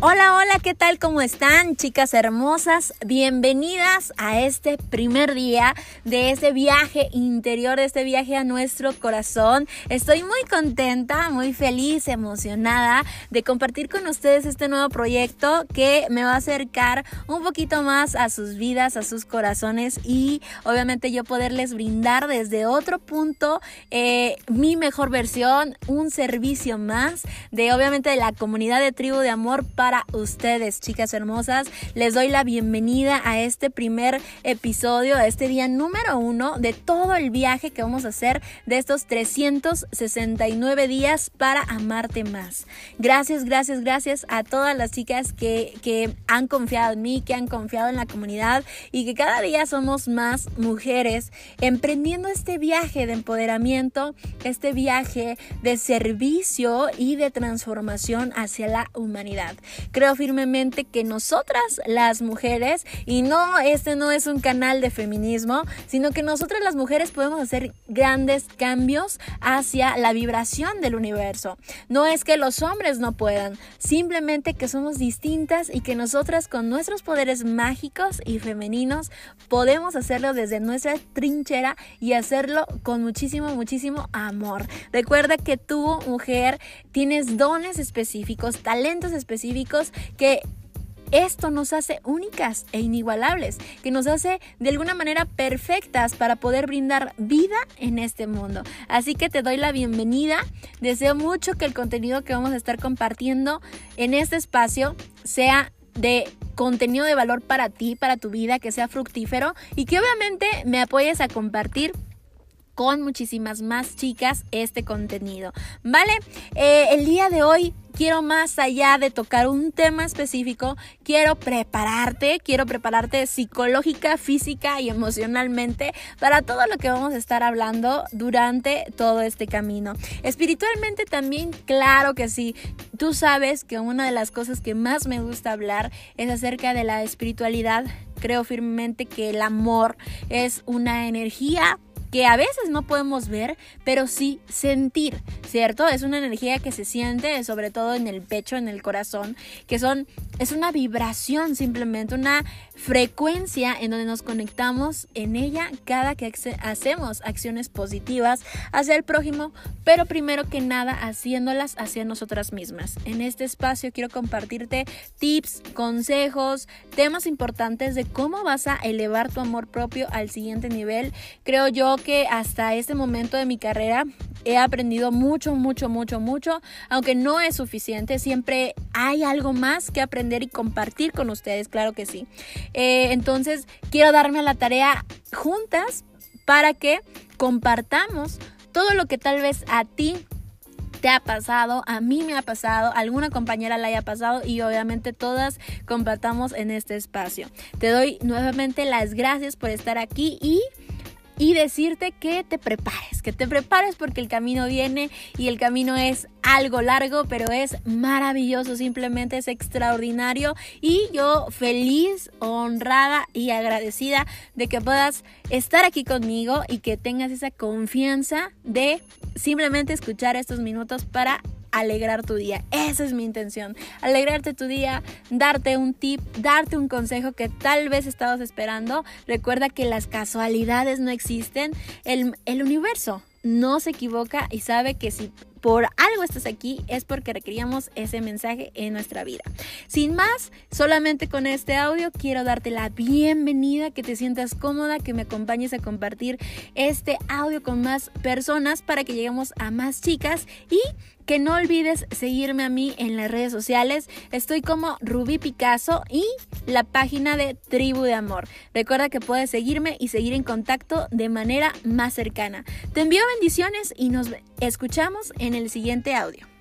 Hola, hola, ¿qué tal? ¿Cómo están, chicas hermosas? Bienvenidas a este primer día de este viaje interior, de este viaje a nuestro corazón. Estoy muy contenta, muy feliz, emocionada de compartir con ustedes este nuevo proyecto que me va a acercar un poquito más a sus vidas, a sus corazones y obviamente yo poderles brindar desde otro punto eh, mi mejor versión, un servicio más de obviamente de la comunidad de tribu de amor para para ustedes, chicas hermosas. Les doy la bienvenida a este primer episodio, a este día número uno de todo el viaje que vamos a hacer de estos 369 días para amarte más. Gracias, gracias, gracias a todas las chicas que, que han confiado en mí, que han confiado en la comunidad y que cada día somos más mujeres emprendiendo este viaje de empoderamiento, este viaje de servicio y de transformación hacia la humanidad. Creo firmemente que nosotras las mujeres, y no, este no es un canal de feminismo, sino que nosotras las mujeres podemos hacer grandes cambios hacia la vibración del universo. No es que los hombres no puedan, simplemente que somos distintas y que nosotras con nuestros poderes mágicos y femeninos podemos hacerlo desde nuestra trinchera y hacerlo con muchísimo, muchísimo amor. Recuerda que tú, mujer, tienes dones específicos, talentos específicos, que esto nos hace únicas e inigualables, que nos hace de alguna manera perfectas para poder brindar vida en este mundo. Así que te doy la bienvenida. Deseo mucho que el contenido que vamos a estar compartiendo en este espacio sea de contenido de valor para ti, para tu vida, que sea fructífero y que obviamente me apoyes a compartir con muchísimas más chicas este contenido. ¿Vale? Eh, el día de hoy quiero más allá de tocar un tema específico, quiero prepararte, quiero prepararte psicológica, física y emocionalmente para todo lo que vamos a estar hablando durante todo este camino. Espiritualmente también, claro que sí. Tú sabes que una de las cosas que más me gusta hablar es acerca de la espiritualidad. Creo firmemente que el amor es una energía que a veces no podemos ver, pero sí sentir, ¿cierto? Es una energía que se siente sobre todo en el pecho, en el corazón, que son es una vibración simplemente, una frecuencia en donde nos conectamos en ella cada que hacemos acciones positivas hacia el prójimo, pero primero que nada haciéndolas hacia nosotras mismas. En este espacio quiero compartirte tips, consejos, temas importantes de cómo vas a elevar tu amor propio al siguiente nivel. Creo yo que hasta este momento de mi carrera he aprendido mucho, mucho, mucho, mucho, aunque no es suficiente, siempre hay algo más que aprender y compartir con ustedes, claro que sí. Eh, entonces, quiero darme a la tarea juntas para que compartamos todo lo que tal vez a ti te ha pasado, a mí me ha pasado, alguna compañera le haya pasado y obviamente todas compartamos en este espacio. Te doy nuevamente las gracias por estar aquí y y decirte que te prepares, que te prepares porque el camino viene y el camino es algo largo, pero es maravilloso, simplemente es extraordinario. Y yo feliz, honrada y agradecida de que puedas estar aquí conmigo y que tengas esa confianza de simplemente escuchar estos minutos para alegrar tu día. Esa es mi intención. Alegrarte tu día, darte un tip, darte un consejo que tal vez estabas esperando. Recuerda que las casualidades no existen. El, el universo no se equivoca y sabe que si por algo estás aquí es porque requeríamos ese mensaje en nuestra vida. Sin más, solamente con este audio quiero darte la bienvenida, que te sientas cómoda, que me acompañes a compartir este audio con más personas para que lleguemos a más chicas y que no olvides seguirme a mí en las redes sociales. Estoy como Rubí Picasso y la página de Tribu de Amor. Recuerda que puedes seguirme y seguir en contacto de manera más cercana. Te envío bendiciones y nos escuchamos en el siguiente audio.